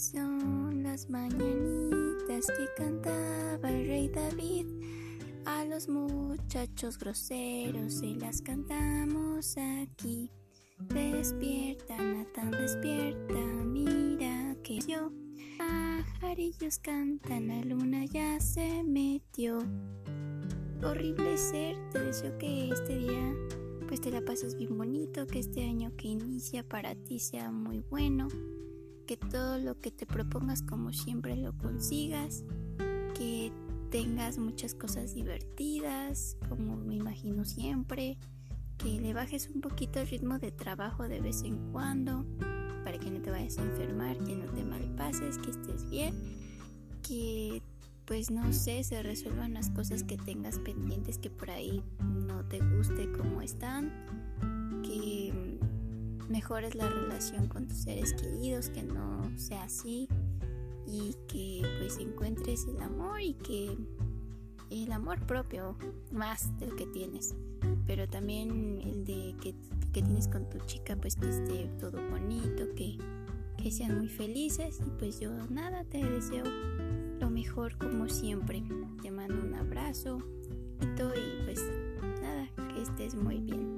Son las mañanitas que cantaba el rey David. A los muchachos groseros se las cantamos aquí. Despierta, Natán, despierta, mira que yo. Pajarillos cantan, la luna ya se metió. Horrible ser, te deseo que este día pues te la pases bien bonito, que este año que inicia para ti sea muy bueno que todo lo que te propongas como siempre lo consigas, que tengas muchas cosas divertidas, como me imagino siempre, que le bajes un poquito el ritmo de trabajo de vez en cuando, para que no te vayas a enfermar, que no te malpases, que estés bien, que pues no sé, se resuelvan las cosas que tengas pendientes que por ahí no te guste como están, mejores la relación con tus seres queridos, que no sea así y que pues encuentres el amor y que el amor propio más del que tienes, pero también el de que, que tienes con tu chica pues que esté todo bonito, que, que sean muy felices y pues yo nada, te deseo lo mejor como siempre. Te mando un abrazo y todo y pues nada, que estés muy bien.